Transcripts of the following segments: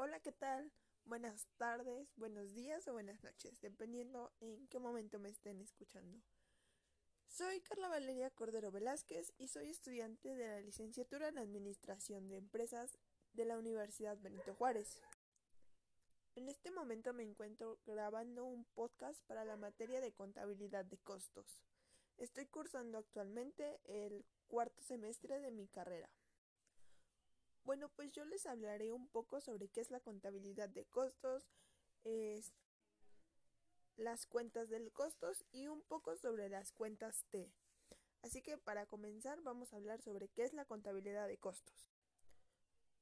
Hola, ¿qué tal? Buenas tardes, buenos días o buenas noches, dependiendo en qué momento me estén escuchando. Soy Carla Valeria Cordero Velázquez y soy estudiante de la licenciatura en Administración de Empresas de la Universidad Benito Juárez. En este momento me encuentro grabando un podcast para la materia de contabilidad de costos. Estoy cursando actualmente el cuarto semestre de mi carrera. Bueno, pues yo les hablaré un poco sobre qué es la contabilidad de costos, las cuentas del costos y un poco sobre las cuentas T. Así que para comenzar vamos a hablar sobre qué es la contabilidad de costos.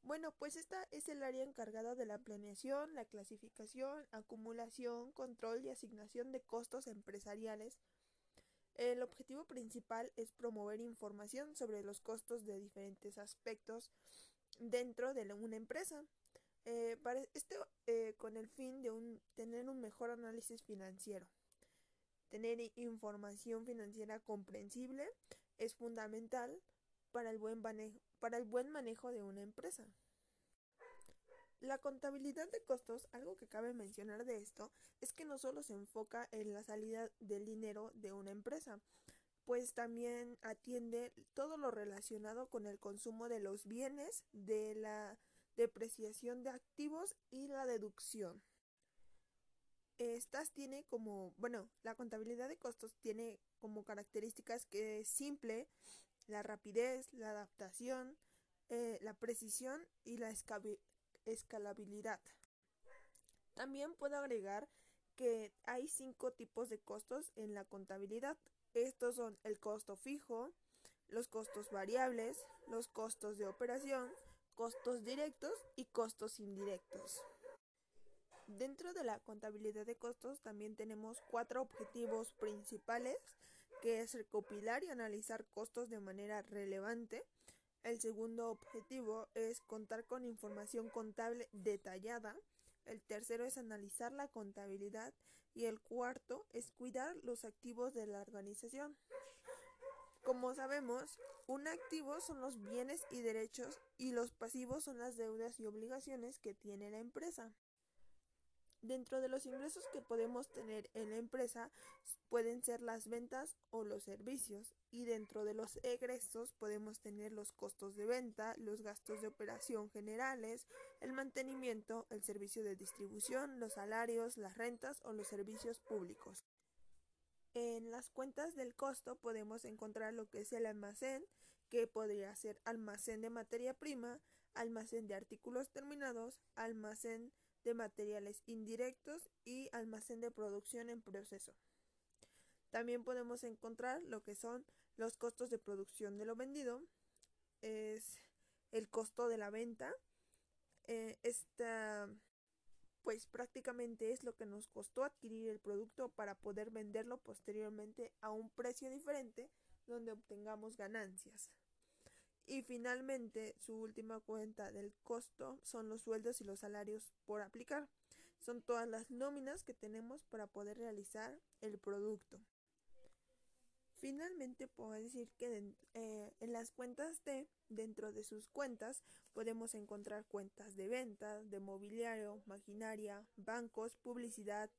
Bueno, pues esta es el área encargada de la planeación, la clasificación, acumulación, control y asignación de costos empresariales. El objetivo principal es promover información sobre los costos de diferentes aspectos dentro de una empresa. Eh, esto eh, con el fin de tener un mejor análisis financiero. Tener información financiera comprensible es fundamental para el buen manejo de una empresa. La contabilidad de costos, algo que cabe mencionar de esto, es que no solo se enfoca en la salida del dinero de una empresa, pues también atiende todo lo relacionado con el consumo de los bienes, de la depreciación de activos y la deducción. Estas tiene como, bueno, la contabilidad de costos tiene como características que es simple, la rapidez, la adaptación, eh, la precisión y la escalabilidad. También puedo agregar que hay cinco tipos de costos en la contabilidad, estos son el costo fijo, los costos variables, los costos de operación, costos directos y costos indirectos. Dentro de la contabilidad de costos también tenemos cuatro objetivos principales, que es recopilar y analizar costos de manera relevante. El segundo objetivo es contar con información contable detallada el tercero es analizar la contabilidad y el cuarto es cuidar los activos de la organización. Como sabemos, un activo son los bienes y derechos y los pasivos son las deudas y obligaciones que tiene la empresa. Dentro de los ingresos que podemos tener en la empresa pueden ser las ventas o los servicios y dentro de los egresos podemos tener los costos de venta, los gastos de operación generales, el mantenimiento, el servicio de distribución, los salarios, las rentas o los servicios públicos. En las cuentas del costo podemos encontrar lo que es el almacén, que podría ser almacén de materia prima, almacén de artículos terminados, almacén de materiales indirectos y almacén de producción en proceso. También podemos encontrar lo que son los costos de producción de lo vendido, es el costo de la venta. Eh, esta, pues prácticamente es lo que nos costó adquirir el producto para poder venderlo posteriormente a un precio diferente donde obtengamos ganancias. Y finalmente, su última cuenta del costo son los sueldos y los salarios por aplicar. Son todas las nóminas que tenemos para poder realizar el producto. Finalmente, puedo decir que eh, en las cuentas de dentro de sus cuentas podemos encontrar cuentas de venta, de mobiliario, maquinaria, bancos, publicidad,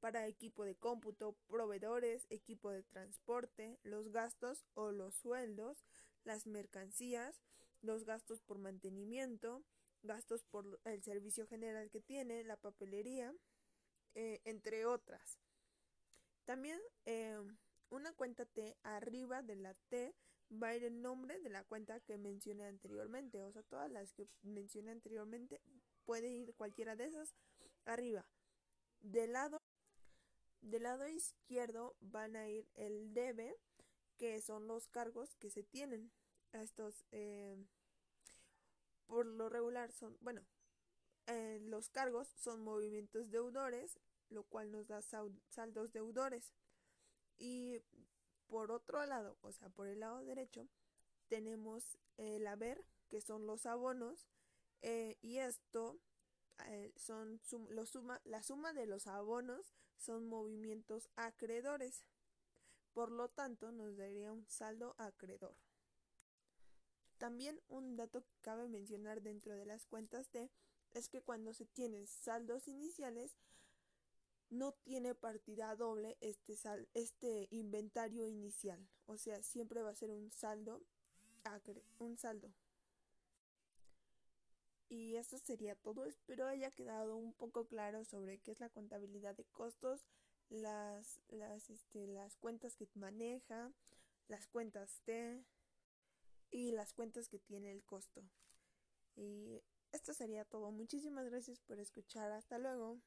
para equipo de cómputo, proveedores, equipo de transporte, los gastos o los sueldos, las mercancías, los gastos por mantenimiento, gastos por el servicio general que tiene, la papelería, eh, entre otras. También eh, una cuenta T arriba de la T va a ir el nombre de la cuenta que mencioné anteriormente. O sea, todas las que mencioné anteriormente puede ir cualquiera de esas arriba. Del lado del lado izquierdo van a ir el debe, que son los cargos que se tienen. Estos, eh, por lo regular, son, bueno, eh, los cargos son movimientos deudores, lo cual nos da saldos deudores. Y por otro lado, o sea, por el lado derecho, tenemos el haber, que son los abonos, eh, y esto son suma, la suma de los abonos son movimientos acreedores. Por lo tanto, nos daría un saldo acreedor. También un dato que cabe mencionar dentro de las cuentas de es que cuando se tienen saldos iniciales, no tiene partida doble este, sal, este inventario inicial. O sea, siempre va a ser un saldo, un saldo. Y eso sería todo. Espero haya quedado un poco claro sobre qué es la contabilidad de costos, las, las, este, las cuentas que maneja, las cuentas T y las cuentas que tiene el costo. Y esto sería todo. Muchísimas gracias por escuchar. Hasta luego.